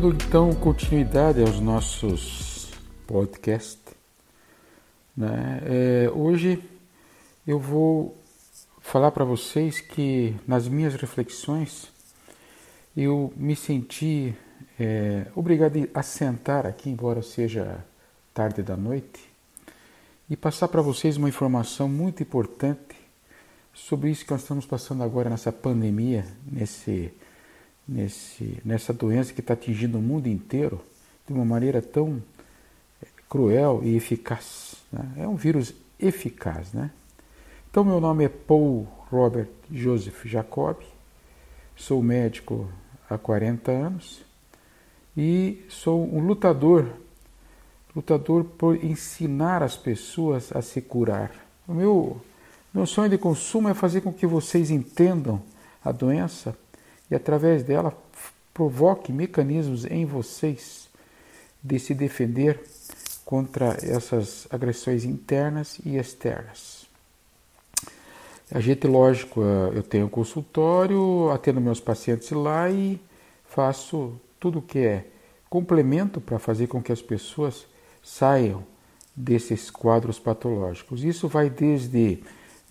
Dando então continuidade aos nossos podcasts, né? É, hoje eu vou falar para vocês que nas minhas reflexões eu me senti é, obrigado a sentar aqui, embora seja tarde da noite, e passar para vocês uma informação muito importante sobre isso que nós estamos passando agora nessa pandemia, nesse nesse, nessa doença que está atingindo o mundo inteiro de uma maneira tão eh, cruel e eficaz. Né? É um vírus eficaz. Né? Então, meu nome é Paul Robert Joseph Jacob, sou médico há 40 anos e sou um lutador, lutador por ensinar as pessoas a se curar. O meu, meu sonho de consumo é fazer com que vocês entendam a doença e através dela provoque mecanismos em vocês de se defender contra essas agressões internas e externas. A gente, lógico, eh, eu tenho um consultório, atendo meus pacientes lá e faço tudo o que é complemento para fazer com que as pessoas saiam desses quadros patológicos. Isso vai desde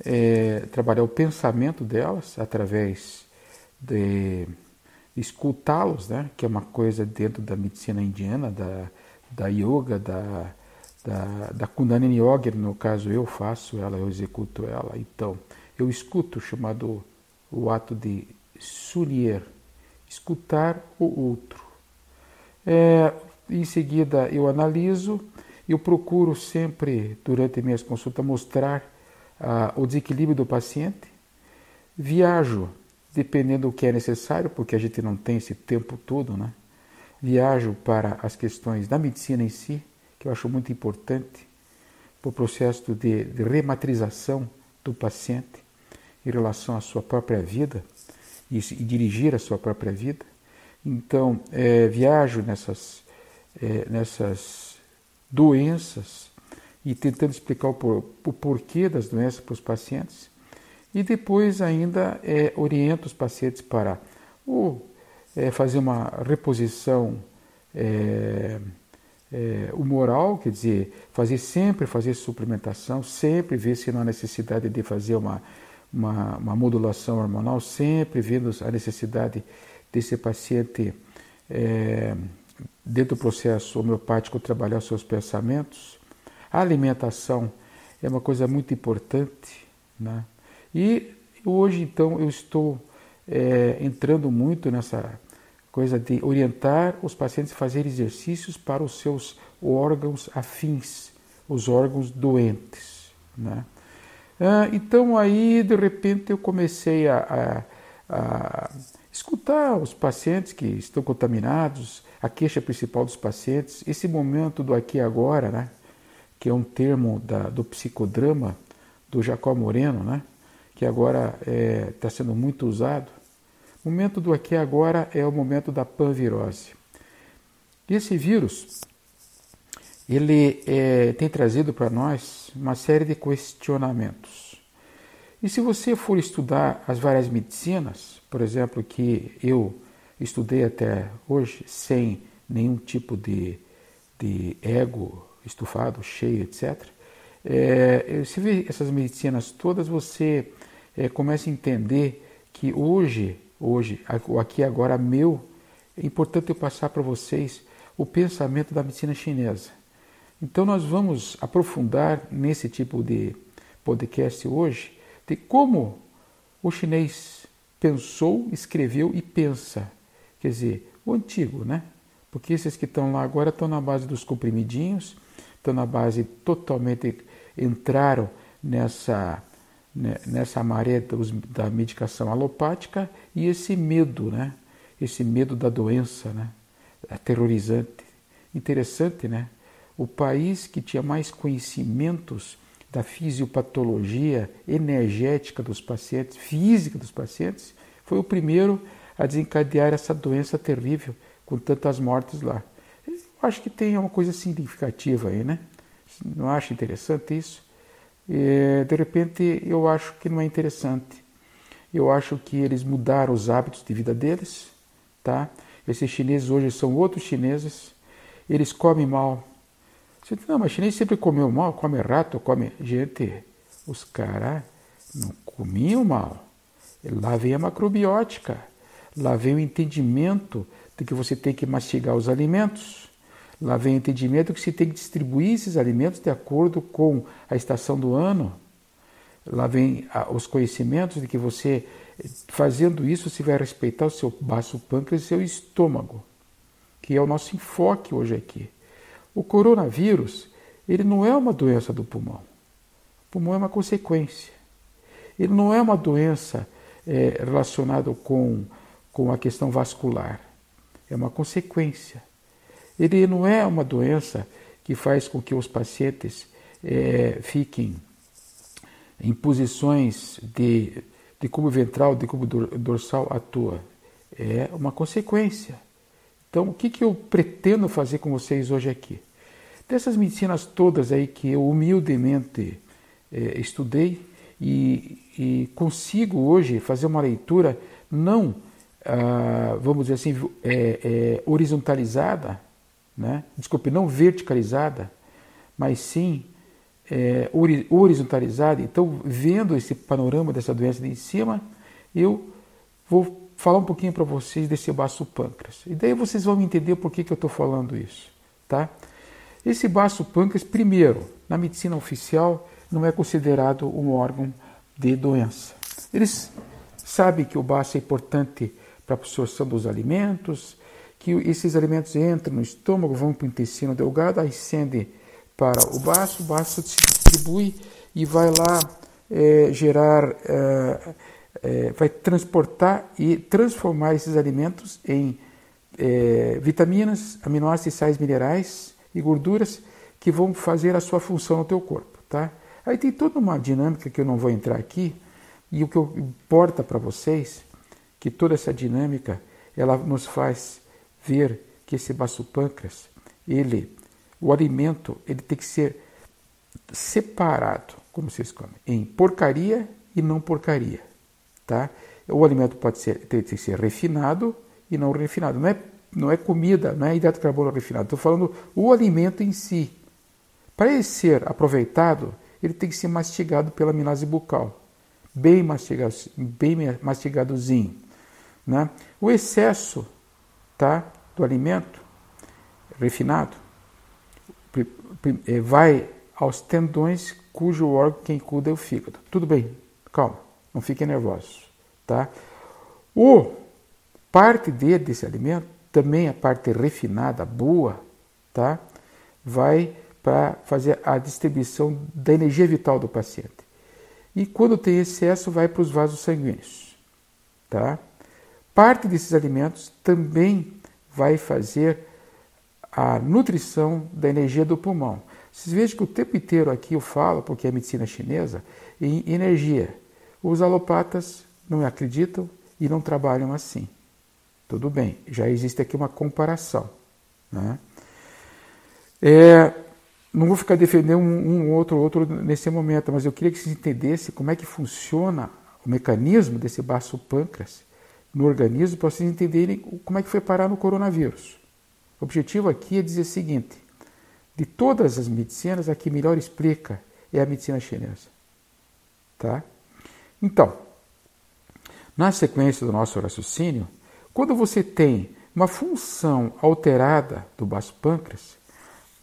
é, trabalhar o pensamento delas através de escutá-los, né? que é uma coisa dentro da medicina indiana, da, da yoga, da, da, da Kundalini Yoga, no caso eu faço ela, eu executo ela. Então, eu escuto, chamado o ato de sunier, escutar o outro. É, em seguida, eu analiso, eu procuro sempre, durante minhas consultas, mostrar ah, o desequilíbrio do paciente, viajo dependendo do que é necessário, porque a gente não tem esse tempo todo, né? Viajo para as questões da medicina em si, que eu acho muito importante, para o processo de, de rematrização do paciente em relação à sua própria vida e, e dirigir a sua própria vida. Então, é, viajo nessas, é, nessas doenças e tentando explicar o, por, o porquê das doenças para os pacientes e depois ainda é, orienta os pacientes para ou, é, fazer uma reposição é, é, humoral, quer dizer, fazer sempre fazer suplementação, sempre ver se não há necessidade de fazer uma, uma, uma modulação hormonal, sempre vendo a necessidade desse paciente, é, dentro do processo homeopático, trabalhar seus pensamentos. A alimentação é uma coisa muito importante, né? E hoje, então, eu estou é, entrando muito nessa coisa de orientar os pacientes a fazer exercícios para os seus órgãos afins, os órgãos doentes. Né? Ah, então, aí, de repente, eu comecei a, a, a escutar os pacientes que estão contaminados, a queixa principal dos pacientes, esse momento do aqui e agora, né? que é um termo da, do psicodrama do Jacó Moreno, né? Que agora está é, tá sendo muito usado. O momento do aqui agora é o momento da panvirose. Esse vírus, ele é, tem trazido para nós uma série de questionamentos. E se você for estudar as várias medicinas, por exemplo, que eu estudei até hoje sem nenhum tipo de, de ego estufado, cheio, etc. É, se vê essas medicinas todas, você é, comece a entender que hoje, hoje, aqui agora meu, é importante eu passar para vocês o pensamento da medicina chinesa. Então nós vamos aprofundar nesse tipo de podcast hoje de como o chinês pensou, escreveu e pensa. Quer dizer, o antigo, né? Porque esses que estão lá agora estão na base dos comprimidinhos, estão na base totalmente entraram nessa nessa maré da medicação alopática e esse medo, né? Esse medo da doença, né? Aterrorizante. Interessante, né? O país que tinha mais conhecimentos da fisiopatologia energética dos pacientes, física dos pacientes, foi o primeiro a desencadear essa doença terrível com tantas mortes lá. Eu acho que tem uma coisa significativa aí, né? Não acha interessante isso? De repente eu acho que não é interessante. Eu acho que eles mudaram os hábitos de vida deles, tá? Esses chineses hoje são outros chineses. Eles comem mal. Você diz, não, mas chinês sempre comeu mal, come rato, come. Gente, os caras não comiam mal. Lá vem a macrobiótica. Lá vem o entendimento de que você tem que mastigar os alimentos. Lá vem o entendimento que você tem que distribuir esses alimentos de acordo com a estação do ano. Lá vem os conhecimentos de que você, fazendo isso, você vai respeitar o seu baço pâncreas e o seu estômago, que é o nosso enfoque hoje aqui. O coronavírus, ele não é uma doença do pulmão. O pulmão é uma consequência. Ele não é uma doença é, relacionada com, com a questão vascular. É uma consequência. Ele não é uma doença que faz com que os pacientes é, fiquem em posições de, de cubo ventral, de cubo dorsal à toa. É uma consequência. Então, o que, que eu pretendo fazer com vocês hoje aqui? Dessas medicinas todas aí que eu humildemente é, estudei e, e, consigo hoje fazer uma leitura não, ah, vamos dizer assim, é, é, horizontalizada, né? desculpe, não verticalizada, mas sim é, horizontalizada. Então, vendo esse panorama dessa doença de em cima, eu vou falar um pouquinho para vocês desse baço pâncreas. E daí vocês vão entender por que, que eu estou falando isso. Tá? Esse baço pâncreas, primeiro, na medicina oficial, não é considerado um órgão de doença. Eles sabem que o baço é importante para a absorção dos alimentos, que esses alimentos entram no estômago, vão para o intestino delgado, ascendem para o baço, o baço se distribui e vai lá é, gerar, é, é, vai transportar e transformar esses alimentos em é, vitaminas, aminoácidos, sais minerais e gorduras que vão fazer a sua função no teu corpo, tá? Aí tem toda uma dinâmica que eu não vou entrar aqui e o que importa para vocês que toda essa dinâmica ela nos faz ver que esse baço pâncreas, ele, o alimento, ele tem que ser separado, como vocês comem, em porcaria e não porcaria, tá? O alimento pode ser, tem que ser refinado e não refinado. Não é, não é comida, não é hidrato de carbono refinado. Estou falando o alimento em si. Para ele ser aproveitado, ele tem que ser mastigado pela amilase bucal, bem mastigado, bem mastigadozinho, né? O excesso, tá? Do alimento refinado eh, vai aos tendões cujo órgão quem cuida é o fígado. Tudo bem, calma, não fiquem nervosos, tá? O parte dele, desse alimento, também a parte refinada, boa, tá? Vai para fazer a distribuição da energia vital do paciente. E quando tem excesso, vai para os vasos sanguíneos, tá? Parte desses alimentos também vai fazer a nutrição da energia do pulmão. Vocês vejam que o tempo inteiro aqui eu falo, porque é medicina chinesa, em energia. Os alopatas não acreditam e não trabalham assim. Tudo bem, já existe aqui uma comparação. Né? É, não vou ficar defendendo um, um outro outro nesse momento, mas eu queria que vocês entendessem como é que funciona o mecanismo desse baço pâncreas no organismo para vocês entenderem como é que foi parar no coronavírus. O objetivo aqui é dizer o seguinte: de todas as medicinas, a que melhor explica é a medicina chinesa. Tá? Então, na sequência do nosso raciocínio, quando você tem uma função alterada do baço pâncreas,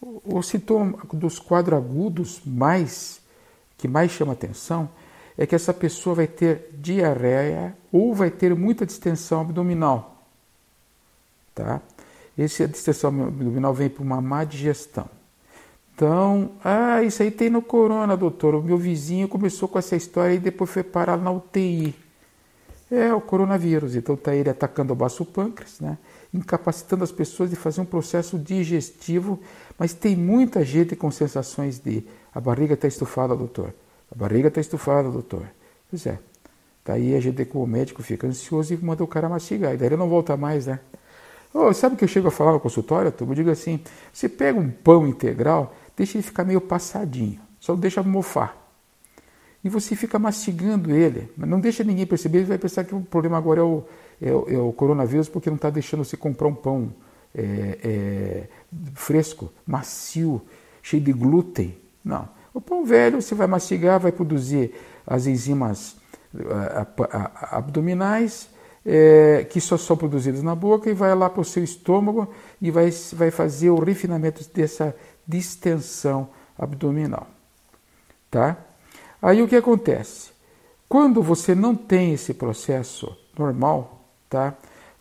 o sintoma dos quadros agudos mais que mais chama atenção é que essa pessoa vai ter diarreia ou vai ter muita distensão abdominal. Tá? Essa distensão abdominal vem por uma má digestão. Então, ah, isso aí tem no corona, doutor. O meu vizinho começou com essa história e depois foi parar na UTI. É o coronavírus. Então está ele atacando o baço pâncreas, né? incapacitando as pessoas de fazer um processo digestivo. Mas tem muita gente com sensações de a barriga está estufada, doutor. A barriga está estufada, doutor. Pois é. Daí a gente, como médico, fica ansioso e manda o cara mastigar. E daí ele não volta mais, né? Oh, sabe o que eu chego a falar no consultório? Eu digo assim: você pega um pão integral, deixa ele ficar meio passadinho, só deixa mofar. E você fica mastigando ele, mas não deixa ninguém perceber, ele vai pensar que o problema agora é o, é, é o coronavírus porque não está deixando você comprar um pão é, é, fresco, macio, cheio de glúten. Não. O pão velho você vai mastigar, vai produzir as enzimas abdominais é, que só são produzidas na boca e vai lá para o seu estômago e vai, vai fazer o refinamento dessa distensão abdominal. Tá? Aí o que acontece? Quando você não tem esse processo normal, tá?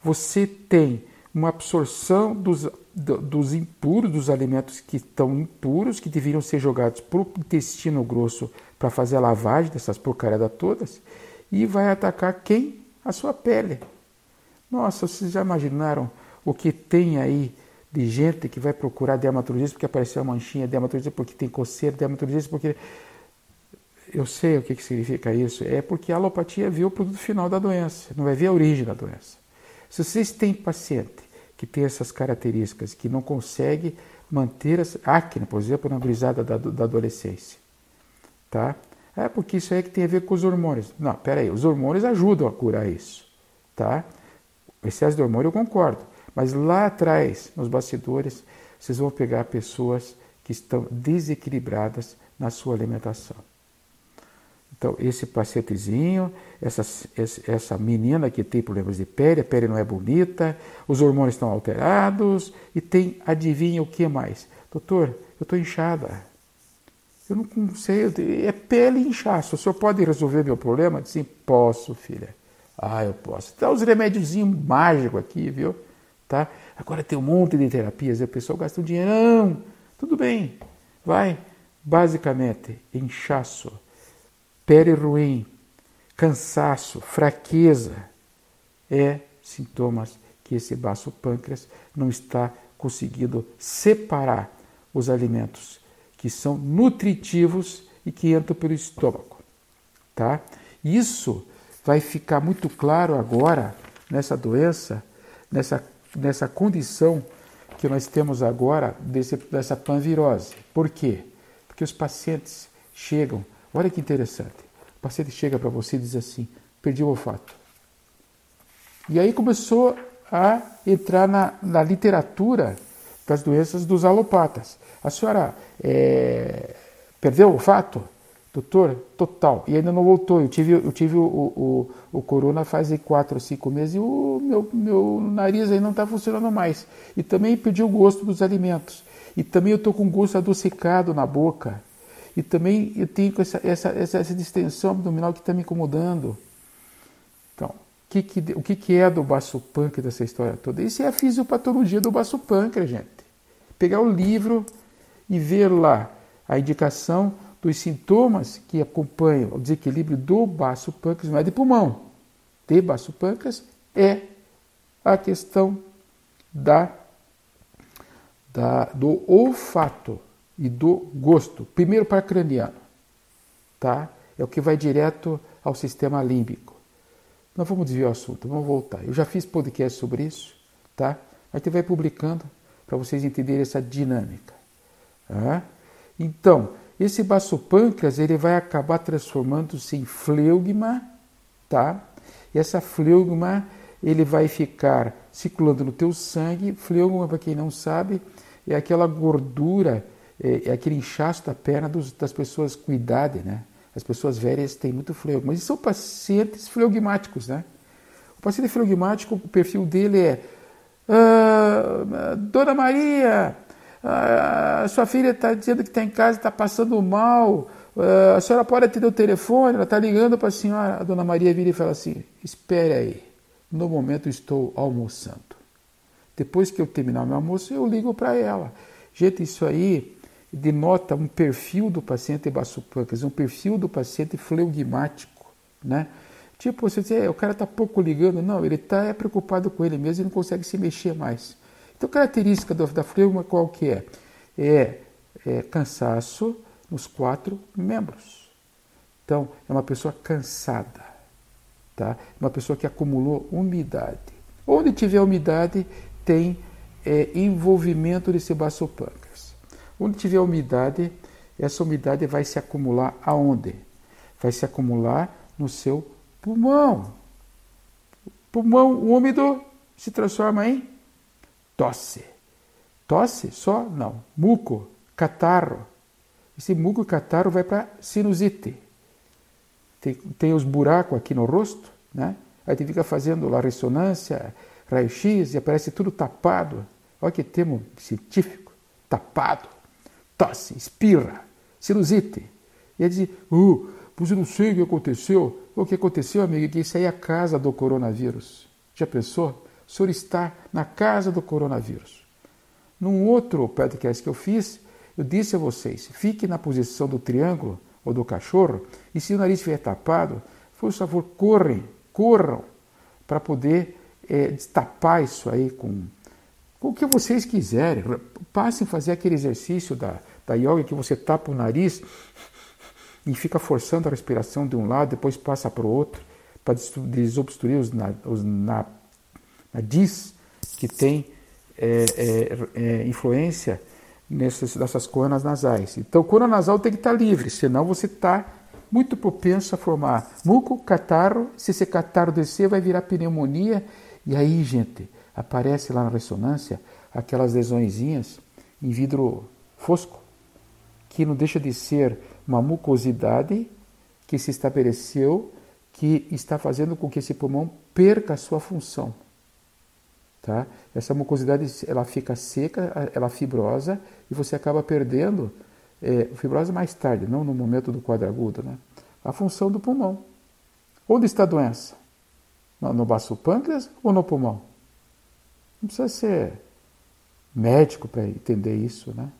você tem uma absorção dos, dos impuros, dos alimentos que estão impuros, que deveriam ser jogados para o intestino grosso para fazer a lavagem dessas porcariadas todas, e vai atacar quem? A sua pele. Nossa, vocês já imaginaram o que tem aí de gente que vai procurar dermatologista porque apareceu uma manchinha, dermatologista porque tem coceira, dermatologista porque eu sei o que, que significa isso. É porque a alopatia vê o produto final da doença, não vai ver a origem da doença. Se vocês têm paciente que tem essas características, que não consegue manter as acne, por exemplo, na gurizada da, da adolescência, tá? É porque isso aí é que tem a ver com os hormônios. Não, peraí, os hormônios ajudam a curar isso, tá? O excesso de hormônio eu concordo, mas lá atrás, nos bastidores, vocês vão pegar pessoas que estão desequilibradas na sua alimentação. Então, esse pacientezinho, essa, essa menina que tem problemas de pele, a pele não é bonita, os hormônios estão alterados e tem, adivinha o que mais? Doutor, eu estou inchada. Eu não sei, é pele e inchaço. O senhor pode resolver meu problema? Sim, posso, filha. Ah, eu posso. Dá uns remédiozinhos mágicos aqui, viu? Tá? Agora tem um monte de terapias, e a pessoa gasta um dinheirão. Tudo bem, vai. Basicamente, inchaço pele ruim, cansaço, fraqueza, é sintomas que esse baço pâncreas não está conseguindo separar os alimentos que são nutritivos e que entram pelo estômago, tá? Isso vai ficar muito claro agora nessa doença, nessa, nessa condição que nós temos agora desse, dessa panvirose. Por quê? Porque os pacientes chegam Olha que interessante. O paciente chega para você e diz assim: perdi o olfato. E aí começou a entrar na, na literatura das doenças dos alopatas. A senhora é, perdeu o olfato? Doutor, total. E ainda não voltou. Eu tive, eu tive o, o, o, corona faz quatro ou cinco meses e o meu, meu nariz aí não está funcionando mais. E também perdi o gosto dos alimentos. E também eu estou com gosto adocicado na boca. E também eu tenho essa, essa, essa, essa distensão abdominal que está me incomodando. Então, o que, que, o que, que é do baço pâncreas dessa história toda? Isso é a fisiopatologia do baço pâncreas, gente. Pegar o livro e ver lá a indicação dos sintomas que acompanham o desequilíbrio do baço pâncreas, não é de pulmão, de baço pâncreas, é a questão da, da, do olfato e do gosto, primeiro para craniano, tá? É o que vai direto ao sistema límbico. Não vamos desviar o assunto, vamos voltar. Eu já fiz podcast sobre isso, tá? A gente vai publicando para vocês entenderem essa dinâmica. Tá? Então, esse baço pâncreas ele vai acabar transformando-se em fleugma, tá? E essa fleugma ele vai ficar circulando no teu sangue. Fleugma, para quem não sabe, é aquela gordura é, é aquele inchaço da perna dos, das pessoas com idade, né? As pessoas velhas têm muito fleugma, mas são pacientes fleugmáticos, né? O paciente fleugmático, o perfil dele é ah, Dona Maria, ah, sua filha está dizendo que está em casa, está passando mal, ah, a senhora pode atender o telefone, ela está ligando para a senhora. A Dona Maria vira e fala assim, espere aí, no momento estou almoçando. Depois que eu terminar meu almoço, eu ligo para ela. Gente, isso aí denota um perfil do paciente baçopâncreas, um perfil do paciente fleugmático, né? Tipo, você diz, é, o cara está pouco ligando. Não, ele está é preocupado com ele mesmo e não consegue se mexer mais. Então, característica do, da fleuma qual que é? é? É cansaço nos quatro membros. Então, é uma pessoa cansada, tá? Uma pessoa que acumulou umidade. Onde tiver umidade, tem é, envolvimento desse baçopâncreas. Onde tiver umidade, essa umidade vai se acumular aonde? Vai se acumular no seu pulmão. Pulmão úmido se transforma em tosse. Tosse só? Não. Muco, catarro. Esse muco e catarro vai para sinusite. Tem, tem os buracos aqui no rosto, né? Aí tu fica fazendo lá ressonância, raio-x e aparece tudo tapado. Olha que termo científico. Tapado. Tosse, espirra, sinusite. E aí diz, uh, pois eu não sei o que aconteceu. O que aconteceu, amigo, é que isso aí é a casa do coronavírus. Já pensou? O senhor está na casa do coronavírus. Num outro podcast que eu fiz, eu disse a vocês: fique na posição do triângulo ou do cachorro, e se o nariz estiver tapado, por favor, correm, corram, para poder é, destapar isso aí com, com o que vocês quiserem. Passem a fazer aquele exercício da, da yoga que você tapa o nariz e fica forçando a respiração de um lado, depois passa para o outro, para desobstruir os, os na, que tem é, é, é, influência nessas, nessas conas nasais. Então, cona nasal tem que estar livre, senão você está muito propenso a formar muco, catarro. Se esse catarro descer, vai virar pneumonia. E aí, gente, aparece lá na ressonância aquelas lesõezinhas em vidro fosco, que não deixa de ser uma mucosidade que se estabeleceu, que está fazendo com que esse pulmão perca a sua função. Tá? Essa mucosidade ela fica seca, ela fibrosa e você acaba perdendo é, fibrose mais tarde, não no momento do quadro agudo, né? a função do pulmão. Onde está a doença? No, no baço pâncreas ou no pulmão? Não precisa ser médico para entender isso. Né?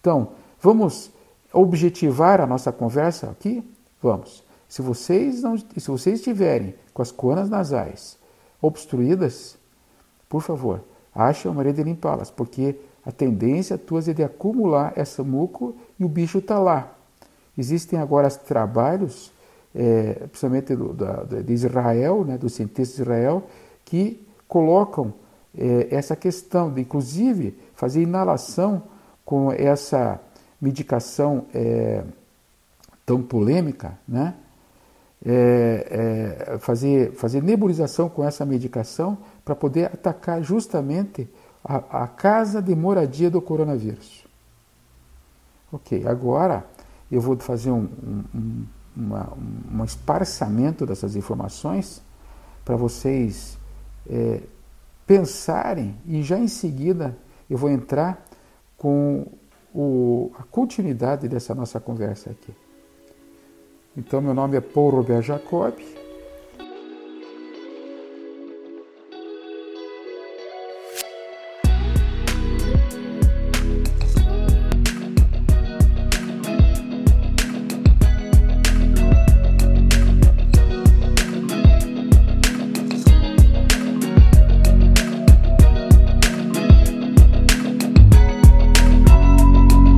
Então, vamos objetivar a nossa conversa aqui? Vamos. Se vocês, não, se vocês estiverem com as conas nasais obstruídas, por favor, ache uma maneira de limpá-las, porque a tendência tua é de acumular essa muco e o bicho está lá. Existem agora trabalhos, é, principalmente do, da, de Israel, né, dos cientistas de Israel, que colocam é, essa questão de, inclusive, fazer inalação com essa medicação é, tão polêmica, né? É, é, fazer, fazer nebulização com essa medicação para poder atacar justamente a, a, casa de moradia do coronavírus. Ok, agora eu vou fazer um, um, uma, um esparçamento dessas informações para vocês é, pensarem e já em seguida eu vou entrar com o, a continuidade dessa nossa conversa aqui. Então, meu nome é Paul Robert Jacob